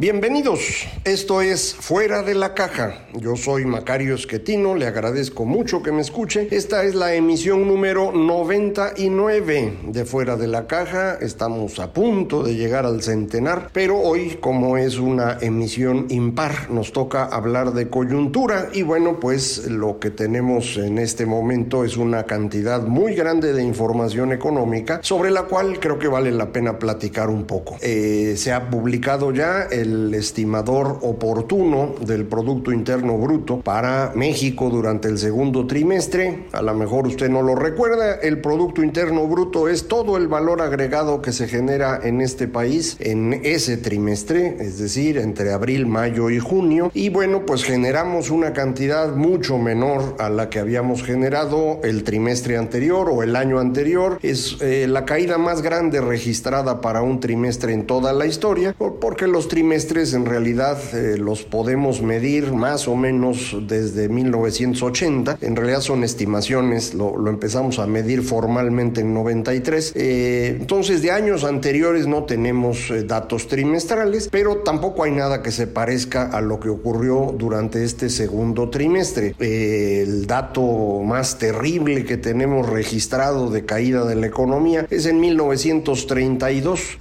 Bienvenidos, esto es Fuera de la Caja. Yo soy Macario Esquetino, le agradezco mucho que me escuche. Esta es la emisión número 99 de Fuera de la Caja. Estamos a punto de llegar al centenar, pero hoy como es una emisión impar, nos toca hablar de coyuntura y bueno, pues lo que tenemos en este momento es una cantidad muy grande de información económica sobre la cual creo que vale la pena platicar un poco. Eh, se ha publicado ya el el estimador oportuno del Producto Interno Bruto para México durante el segundo trimestre. A lo mejor usted no lo recuerda, el Producto Interno Bruto es todo el valor agregado que se genera en este país en ese trimestre, es decir, entre abril, mayo y junio. Y bueno, pues generamos una cantidad mucho menor a la que habíamos generado el trimestre anterior o el año anterior. Es eh, la caída más grande registrada para un trimestre en toda la historia, porque los trimestres en realidad eh, los podemos medir más o menos desde 1980. En realidad son estimaciones, lo, empezamos a medir formalmente en 93. Eh, entonces de años anteriores no tenemos eh, datos trimestrales, pero tampoco hay nada que se parezca a lo que ocurrió durante este segundo trimestre. el dato más terrible que tenemos registrado de caída de la economía es en 1932.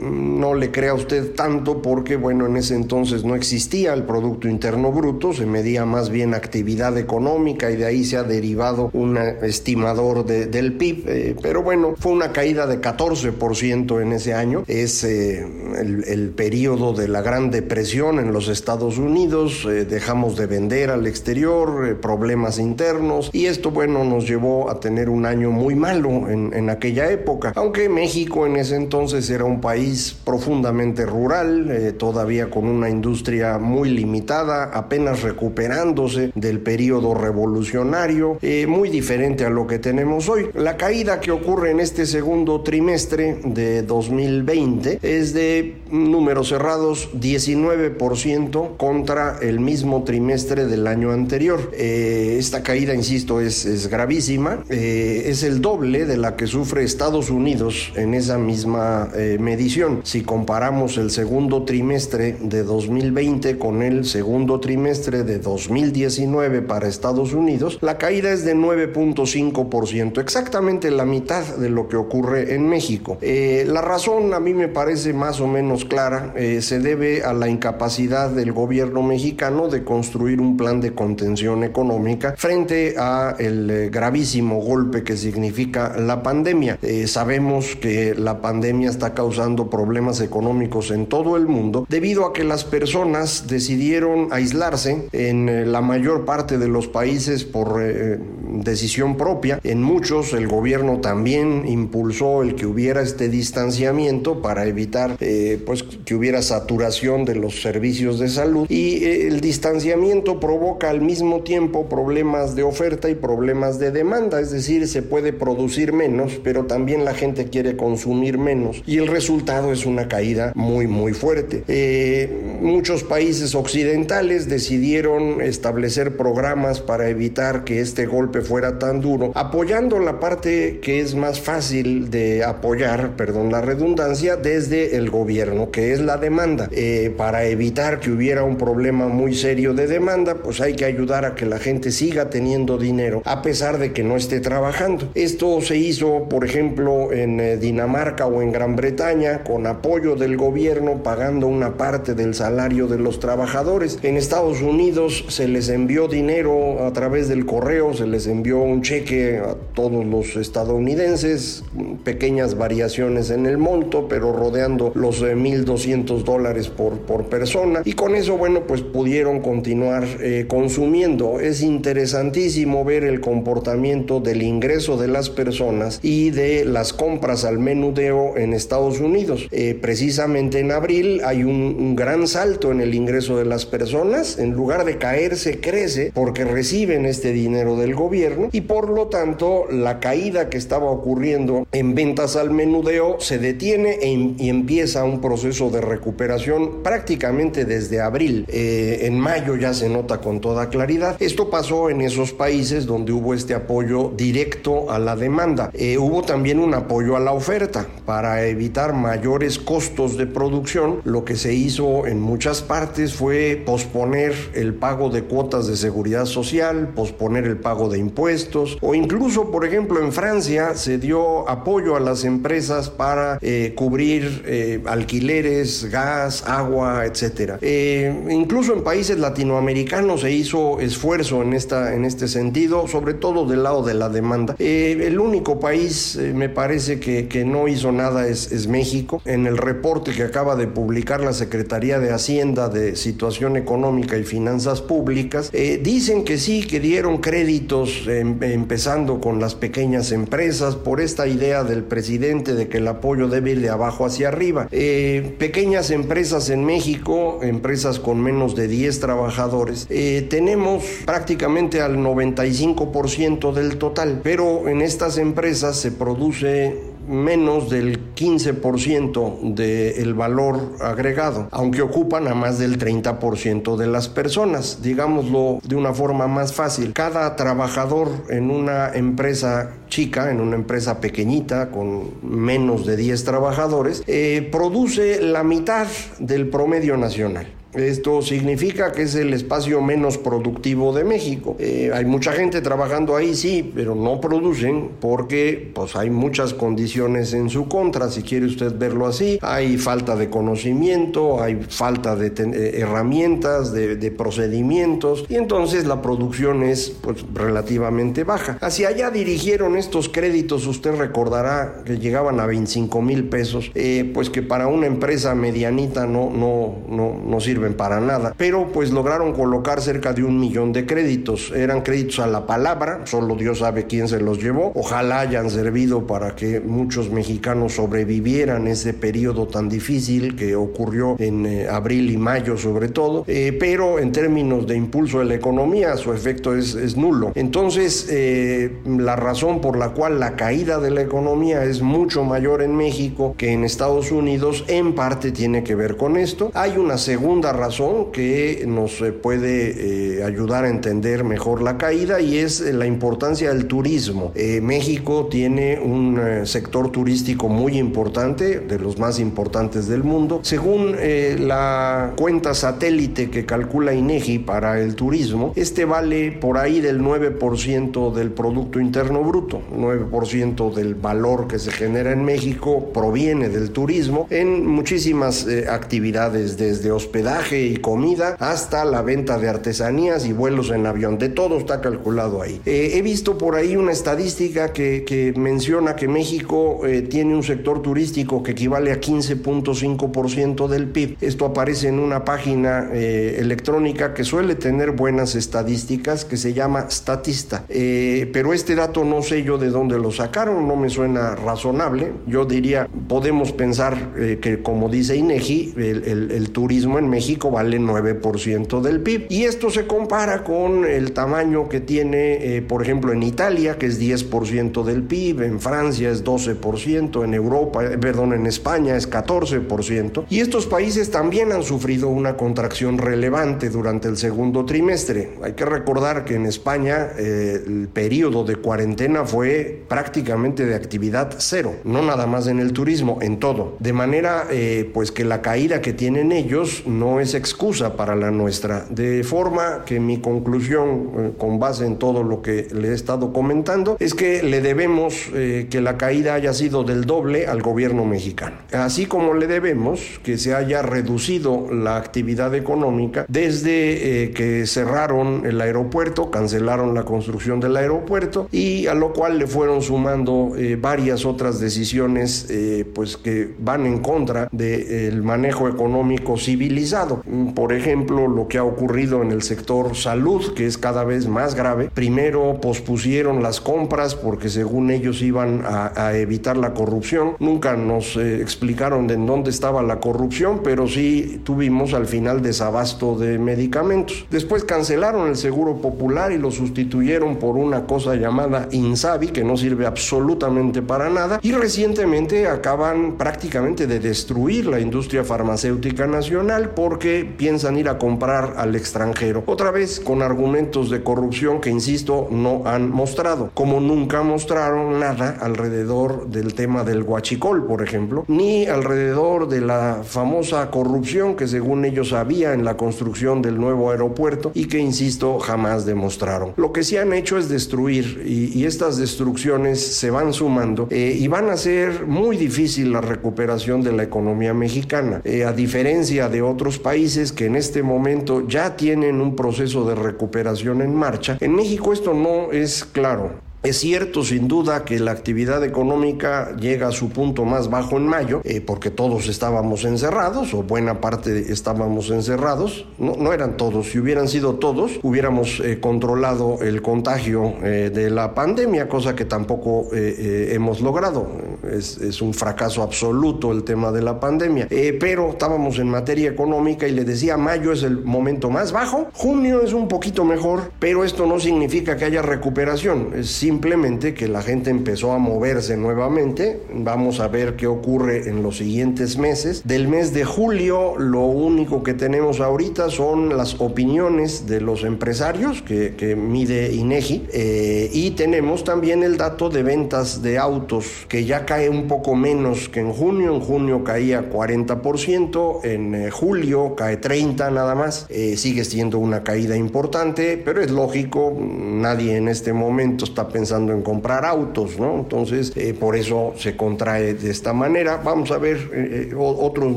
no le crea usted tanto porque que bueno, en ese entonces no existía el Producto Interno Bruto, se medía más bien actividad económica y de ahí se ha derivado un estimador del PIB, eh, pero bueno, fue una caída de 14% en ese año, es eh, el, periodo de la Gran Depresión en los Estados Unidos, eh, dejamos de vender al exterior, problemas internos y esto bueno nos llevó a tener un año muy malo en aquella época, aunque México en ese entonces era un país profundamente rural, todavía con una industria muy limitada, apenas recuperándose del periodo revolucionario, eh, muy diferente a lo que tenemos hoy. La caída que ocurre en este segundo trimestre de 2020 es de números cerrados 19% contra el mismo trimestre del año anterior. Eh, esta caída, insisto, es, gravísima, eh, es el doble de la que sufre Estados Unidos en esa misma medición. Si comparamos el segundo trimestre, de 2020 con el segundo trimestre de 2019 para Estados Unidos, la caída es de 9.5%, exactamente la mitad de lo que ocurre en México. Eh, la razón a mí me parece más o menos clara, eh, se debe a la incapacidad del gobierno mexicano de construir un plan de contención económica frente a el eh, gravísimo golpe que significa la pandemia. sabemos que la pandemia está causando problemas económicos en todo el mundo debido a que las personas decidieron aislarse en eh, la mayor parte de los países por eh, decisión propia. En muchos el gobierno también impulsó el que hubiera este distanciamiento para evitar eh, pues que hubiera saturación de los servicios de salud. Y el distanciamiento provoca al mismo tiempo problemas de oferta y problemas de demanda, es decir, se puede producir menos, pero también la gente quiere consumir menos. Y el resultado es una caída muy muy fuerte. Eh, muchos países occidentales decidieron establecer programas para evitar que este golpe fuera tan duro, apoyando la parte que es más fácil de apoyar, perdón la redundancia, desde el gobierno, que es la demanda. Eh, para evitar que hubiera un problema muy serio de demanda, pues hay que ayudar a que la gente siga teniendo dinero, a pesar de que no esté trabajando. Esto se hizo, por ejemplo, en eh, Dinamarca o en Gran Bretaña, con apoyo del gobierno, pagando un una parte del salario de los trabajadores. En Estados Unidos se les envió dinero a través del correo, se les envió un cheque a todos los estadounidenses, pequeñas variaciones en el monto, pero rodeando los 1.200 dólares por, por persona. Y con eso, bueno, pues pudieron continuar eh, consumiendo. Es interesantísimo ver el comportamiento del ingreso de las personas y de las compras al menudeo en Estados Unidos. Eh, precisamente en abril hay un, gran salto en el ingreso de las personas. En lugar de caerse, crece porque reciben este dinero del gobierno y por lo tanto la caída que estaba ocurriendo en ventas al menudeo se detiene y empieza un proceso de recuperación prácticamente desde abril. Eh, en mayo ya se nota con toda claridad. Esto pasó en esos países donde hubo este apoyo directo a la demanda. Eh, hubo también un apoyo a la oferta para evitar mayores costos de producción. Lo que se hizo en muchas partes fue posponer el pago de cuotas de seguridad social, posponer el pago de impuestos o incluso, por ejemplo, en Francia se dio apoyo a las empresas para eh, cubrir eh, alquileres, gas, agua, etcétera. Eh, incluso en países latinoamericanos se hizo esfuerzo en, esta, en este sentido, sobre todo del lado de la demanda. el único país, me parece, que, que, no hizo nada es, México. En el reporte que acaba de publicar la Secretaría de Hacienda de Situación Económica y Finanzas Públicas, dicen que sí, que dieron créditos em, empezando con las pequeñas empresas por esta idea del presidente de que el apoyo debe ir de abajo hacia arriba. Eh, pequeñas empresas en México, empresas con menos de 10 trabajadores, eh, tenemos prácticamente al 95% del total, pero en estas empresas se produce menos del 15% del valor agregado, aunque ocupan a más del 30% de las personas. Digámoslo de una forma más fácil, cada trabajador en una empresa chica, en una empresa pequeñita con menos de 10 trabajadores, eh, produce la mitad del promedio nacional. Esto significa que es el espacio menos productivo de México. Eh, hay mucha gente trabajando ahí, sí, pero no producen porque pues, hay muchas condiciones en su contra, si quiere usted verlo así. Hay falta de conocimiento, hay falta de eh, herramientas, de, procedimientos, y entonces la producción es pues, relativamente baja. Hacia allá dirigieron estos créditos, usted recordará que llegaban a 25 mil pesos, eh, pues que para una empresa medianita no, no, no, no sirve para nada, pero pues lograron colocar cerca de un millón de créditos. Eran créditos a la palabra, solo Dios sabe quién se los llevó. Ojalá hayan servido para que muchos mexicanos sobrevivieran ese periodo tan difícil que ocurrió en eh, abril y mayo sobre todo, eh, pero en términos de impulso de la economía su efecto es, nulo. Entonces, eh, la razón por la cual la caída de la economía es mucho mayor en México que en Estados Unidos en parte tiene que ver con esto. Hay una segunda razón que nos eh, puede eh, ayudar a entender mejor la caída y es eh, la importancia del turismo. México tiene un sector turístico muy importante, de los más importantes del mundo. Según la cuenta satélite que calcula INEGI para el turismo, este vale por ahí del 9% del Producto Interno Bruto. 9% del valor que se genera en México proviene del turismo en muchísimas actividades, desde hospedaje, y comida hasta la venta de artesanías y vuelos en avión. De todo está calculado ahí. Eh, he visto por ahí una estadística que, que menciona que México eh, tiene un sector turístico que equivale a 15.5% del PIB. Esto aparece en una página eh, electrónica que suele tener buenas estadísticas que se llama Statista. pero este dato no sé yo de dónde lo sacaron, no me suena razonable. Yo diría, podemos pensar que como dice INEGI, el, el, el turismo en México México vale 9% del PIB. Y esto se compara con el tamaño que tiene, eh, por ejemplo, en Italia, que es 10% del PIB, en Francia es 12%, en Europa, eh, perdón, en España es 14%. Y estos países también han sufrido una contracción relevante durante el segundo trimestre. Hay que recordar que en España eh, el periodo de cuarentena fue prácticamente de actividad cero, no nada más en el turismo, en todo. De manera pues que la caída que tienen ellos no no es excusa para la nuestra. De forma que mi conclusión, eh, con base en todo lo que le he estado comentando, es que le debemos eh, que la caída haya sido del doble al gobierno mexicano. Así como le debemos que se haya reducido la actividad económica desde eh, que cerraron el aeropuerto, cancelaron la construcción del aeropuerto y a lo cual le fueron sumando varias otras decisiones pues que van en contra del manejo económico civilizado. Por ejemplo, lo que ha ocurrido en el sector salud, que es cada vez más grave. Primero pospusieron las compras porque según ellos iban a, evitar la corrupción. Nunca nos eh, explicaron de en dónde estaba la corrupción, pero sí tuvimos al final desabasto de medicamentos. Después cancelaron el seguro popular y lo sustituyeron por una cosa llamada Insabi, que no sirve absolutamente para nada. Y recientemente acaban prácticamente de destruir la industria farmacéutica nacional porque piensan ir a comprar al extranjero. Otra vez con argumentos de corrupción que, insisto, no han mostrado. Como nunca mostraron nada alrededor del tema del guachicol, por ejemplo, ni alrededor de la famosa corrupción que según ellos había en la construcción del nuevo aeropuerto y que, insisto, jamás demostraron. Lo que sí han hecho es destruir y, estas destrucciones se van sumando eh, y van a ser muy difícil la recuperación de la economía mexicana. Eh, a diferencia de otros países que en este momento ya tienen un proceso de recuperación en marcha, en México esto no es claro. Es cierto, sin duda, que la actividad económica llega a su punto más bajo en mayo, eh, porque todos estábamos encerrados, o buena parte estábamos encerrados. No, eran todos, si hubieran sido todos, hubiéramos eh, controlado el contagio eh, de la pandemia, cosa que tampoco hemos logrado. Es, es, un fracaso absoluto el tema de la pandemia. pero estábamos en materia económica y le decía, mayo es el momento más bajo, junio es un poquito mejor, pero esto no significa que haya recuperación. Es simplemente que la gente empezó a moverse nuevamente. Vamos a ver qué ocurre en los siguientes meses. Del mes de julio, lo único que tenemos ahorita son las opiniones de los empresarios que, mide INEGI eh, y tenemos también el dato de ventas de autos que ya cae un poco menos que en junio. En junio caía 40%, en eh, julio cae 30 nada más. Eh, sigue siendo una caída importante, pero es lógico, nadie en este momento está pensando pensando en comprar autos, ¿no? Entonces, eh, por eso se contrae de esta manera. Vamos a ver eh, eh, otros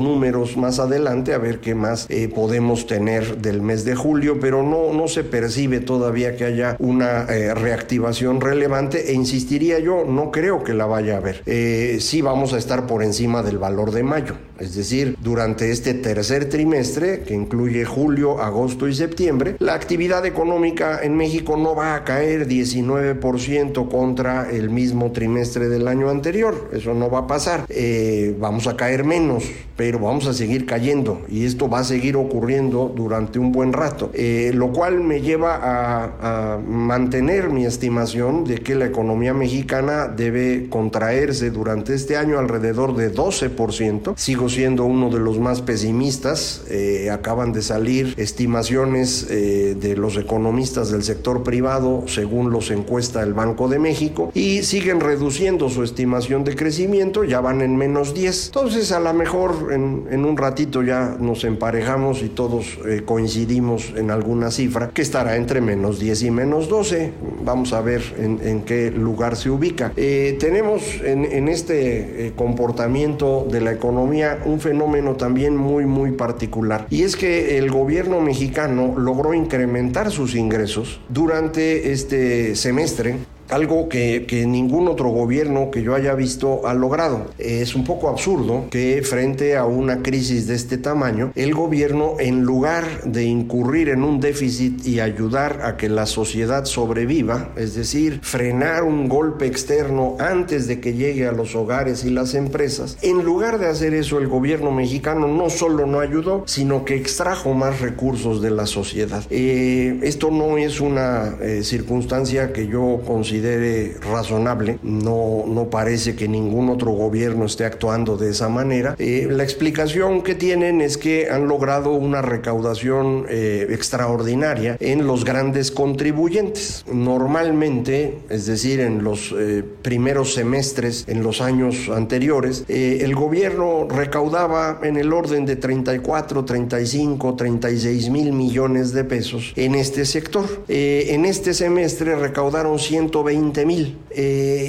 números más adelante, a ver qué más podemos tener del mes de julio, pero no, no se percibe todavía que haya una reactivación relevante e insistiría yo, no creo que la vaya a haber. sí vamos a estar por encima del valor de mayo, es decir, durante este tercer trimestre, que incluye julio, agosto y septiembre, la actividad económica en México no va a caer 19% contra el mismo trimestre del año anterior. Eso no va a pasar. Eh, vamos a caer menos, pero vamos a seguir cayendo y esto va a seguir ocurriendo durante un buen rato. Eh, lo cual me lleva a, a mantener mi estimación de que la economía mexicana debe contraerse durante este año alrededor de 12%. Sigo siendo uno de los más pesimistas. Eh, acaban de salir estimaciones de los economistas del sector privado según los encuesta el Banco de México y siguen reduciendo su estimación de crecimiento, ya van en menos 10. Entonces a lo mejor en, un ratito ya nos emparejamos y todos eh, coincidimos en alguna cifra que estará entre menos 10 y menos 12. Vamos a ver en, qué lugar se ubica. Eh, tenemos en, este eh, comportamiento de la economía un fenómeno también muy muy particular. Y es que el gobierno mexicano logró incrementar sus ingresos durante este semestre algo que, ningún otro gobierno que yo haya visto ha logrado. Es un poco absurdo que frente a una crisis de este tamaño, el gobierno en lugar de incurrir en un déficit y ayudar a que la sociedad sobreviva, es decir, frenar un golpe externo antes de que llegue a los hogares y las empresas, en lugar de hacer eso el gobierno mexicano no solo no ayudó, sino que extrajo más recursos de la sociedad. Eh, esto no es una eh, circunstancia que yo considero considere razonable. No, no parece que ningún otro gobierno esté actuando de esa manera. Eh, la explicación que tienen es que han logrado una recaudación eh, extraordinaria en los grandes contribuyentes. Normalmente, es decir, en los eh, primeros semestres, en los años anteriores, el gobierno recaudaba en el orden de 34, 35, 36 mil millones de pesos en este sector. en este semestre recaudaron 120 mil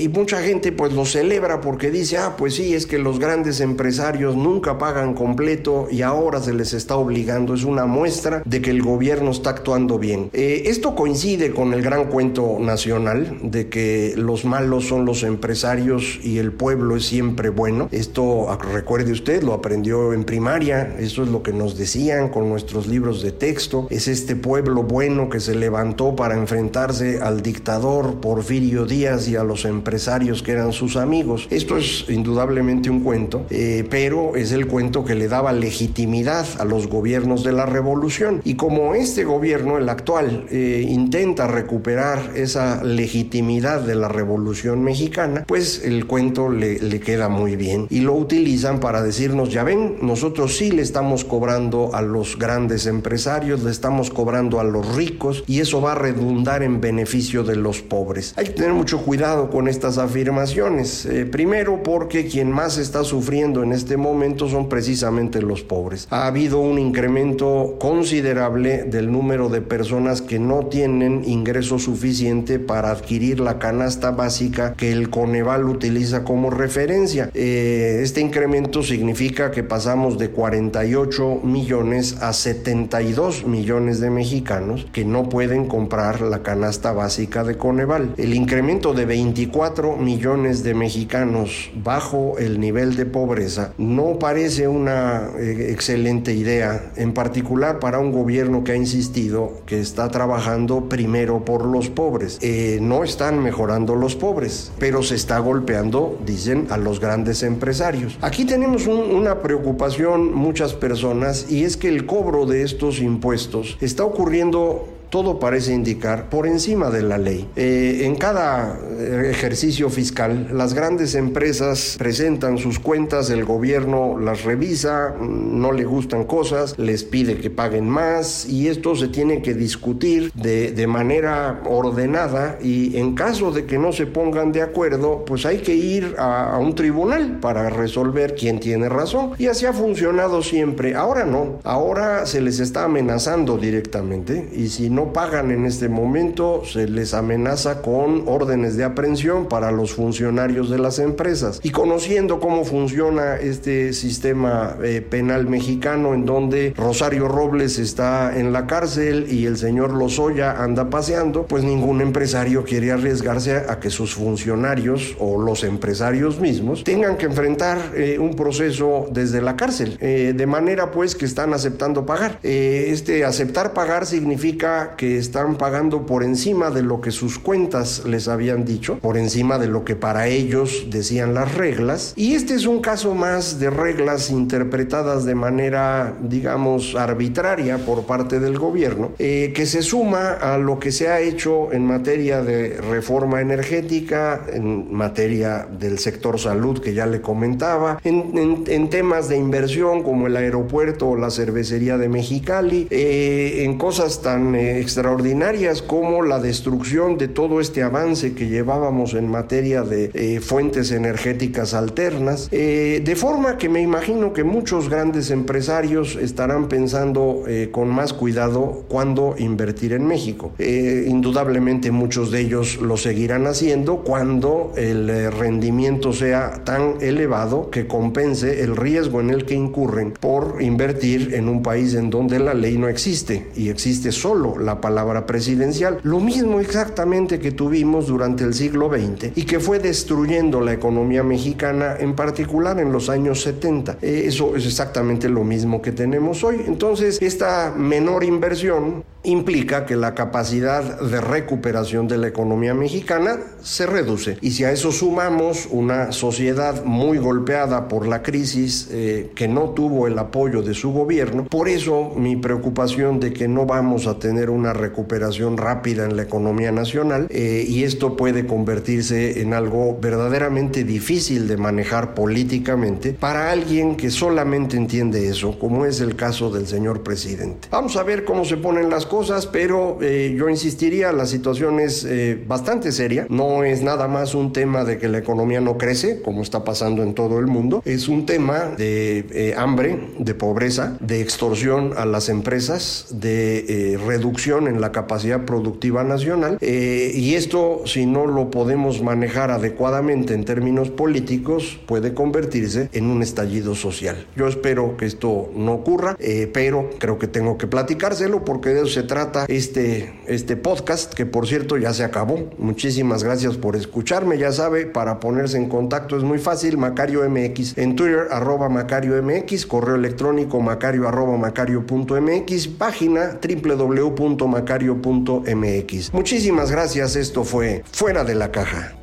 y mucha gente pues lo celebra porque dice, ah, pues sí, es que los grandes empresarios nunca pagan completo y ahora se les está obligando. Es una muestra de que el gobierno está actuando bien. Eh, esto coincide con el gran cuento nacional de que los malos son los empresarios y el pueblo es siempre bueno. Esto, ah, recuerde usted, lo aprendió en primaria. Eso es lo que nos decían con nuestros libros de texto. Es este pueblo bueno que se levantó para enfrentarse al dictador Porfirio Díaz y a los empresarios que eran sus amigos. Esto es indudablemente un cuento, eh, pero es el cuento que le daba legitimidad a los gobiernos de la revolución. Y como este gobierno, el actual, eh, intenta recuperar esa legitimidad de la revolución mexicana, pues el cuento le, le queda muy bien. Y lo utilizan para decirnos, ya ven, nosotros sí le estamos cobrando a los grandes empresarios, le estamos cobrando a los ricos y eso va a redundar en beneficio de los pobres. Hay que tener mucho cuidado con estas afirmaciones. Eh, primero porque quien más está sufriendo en este momento son precisamente los pobres. Ha habido un incremento considerable del número de personas que no tienen ingreso suficiente para adquirir la canasta básica que el Coneval utiliza como referencia. Eh, este incremento significa que pasamos de 48 millones a 72 millones de mexicanos que no pueden comprar la canasta básica de Coneval. El incremento de 24 millones de mexicanos bajo el nivel de pobreza no parece una eh, excelente idea, en particular para un gobierno que ha insistido que está trabajando primero por los pobres. Eh, no están mejorando los pobres, pero se está golpeando, dicen, a los grandes empresarios. Aquí tenemos una preocupación muchas personas y es que el cobro de estos impuestos está ocurriendo todo parece indicar por encima de la ley. Eh, en cada eh, ejercicio fiscal, las grandes empresas presentan sus cuentas, el gobierno las revisa, no le gustan cosas, les pide que paguen más y esto se tiene que discutir de, manera ordenada y en caso de que no se pongan de acuerdo, pues hay que ir a un tribunal para resolver quién tiene razón. Y así ha funcionado siempre. Ahora no, ahora se les está amenazando directamente y si no pagan en este momento, se les amenaza con órdenes de aprehensión para los funcionarios de las empresas. Y conociendo cómo funciona este sistema eh, penal mexicano, en donde Rosario Robles está en la cárcel y el señor Lozoya anda paseando, pues ningún empresario quiere arriesgarse a, que sus funcionarios o los empresarios mismos tengan que enfrentar eh, un proceso desde la cárcel, eh, de manera pues que están aceptando pagar. este aceptar pagar significa que están pagando por encima de lo que sus cuentas les habían dicho, por encima de lo que para ellos decían las reglas. Y este es un caso más de reglas interpretadas de manera, digamos, arbitraria por parte del gobierno, eh, que se suma a lo que se ha hecho en materia de reforma energética, en materia del sector salud que ya le comentaba, en, en, temas de inversión como el aeropuerto o la cervecería de Mexicali, eh, en cosas tan eh, extraordinarias como la destrucción de todo este avance que llevábamos en materia de eh, fuentes energéticas alternas, eh, de forma que me imagino que muchos grandes empresarios estarán pensando eh, con más cuidado cuándo invertir en México. indudablemente muchos de ellos lo seguirán haciendo cuando el rendimiento sea tan elevado que compense el riesgo en el que incurren por invertir en un país en donde la ley no existe y existe solo la palabra presidencial. Lo mismo exactamente que tuvimos durante el siglo XX y que fue destruyendo la economía mexicana, en particular en los años 70. Eh, eso es exactamente lo mismo que tenemos hoy. Entonces, esta menor inversión implica que la capacidad de recuperación de la economía mexicana se reduce. Y si a eso sumamos una sociedad muy golpeada por la crisis eh, que no tuvo el apoyo de su gobierno, por eso mi preocupación de que no vamos a tener una recuperación rápida en la economía nacional eh, y esto puede convertirse en algo verdaderamente difícil de manejar políticamente para alguien que solamente entiende eso, como es el caso del señor presidente. Vamos a ver cómo se ponen las pero eh, yo insistiría, la situación es eh, bastante seria, no es nada más un tema de que la economía no crece, como está pasando en todo el mundo, es un tema de hambre, de pobreza, de extorsión a las empresas, de reducción en la capacidad productiva nacional, y esto si no lo podemos manejar adecuadamente en términos políticos, puede convertirse en un estallido social. Yo espero que esto no ocurra, eh, pero creo que tengo que platicárselo porque de eso trata este, este podcast, que por cierto ya se acabó. Muchísimas gracias por escucharme. Ya sabe, para ponerse en contacto es muy fácil, Macario MX en Twitter, arroba Macario MX, correo electrónico macario arroba macario.mx, página www.macario.mx. Muchísimas gracias, esto fue Fuera de la Caja.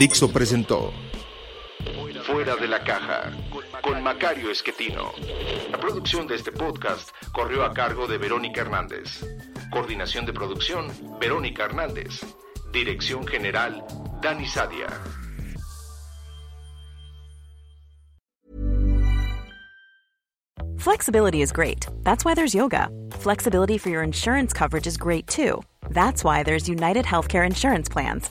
Dixo presentó Fuera de la caja con Macario Esquetino. La producción de este podcast corrió a cargo de Verónica Hernández. Coordinación de producción, Verónica Hernández. Dirección General, Dani Sadia. Flexibility is great. That's why there's yoga. Flexibility for your insurance coverage is great too. That's why there's United Healthcare Insurance Plans.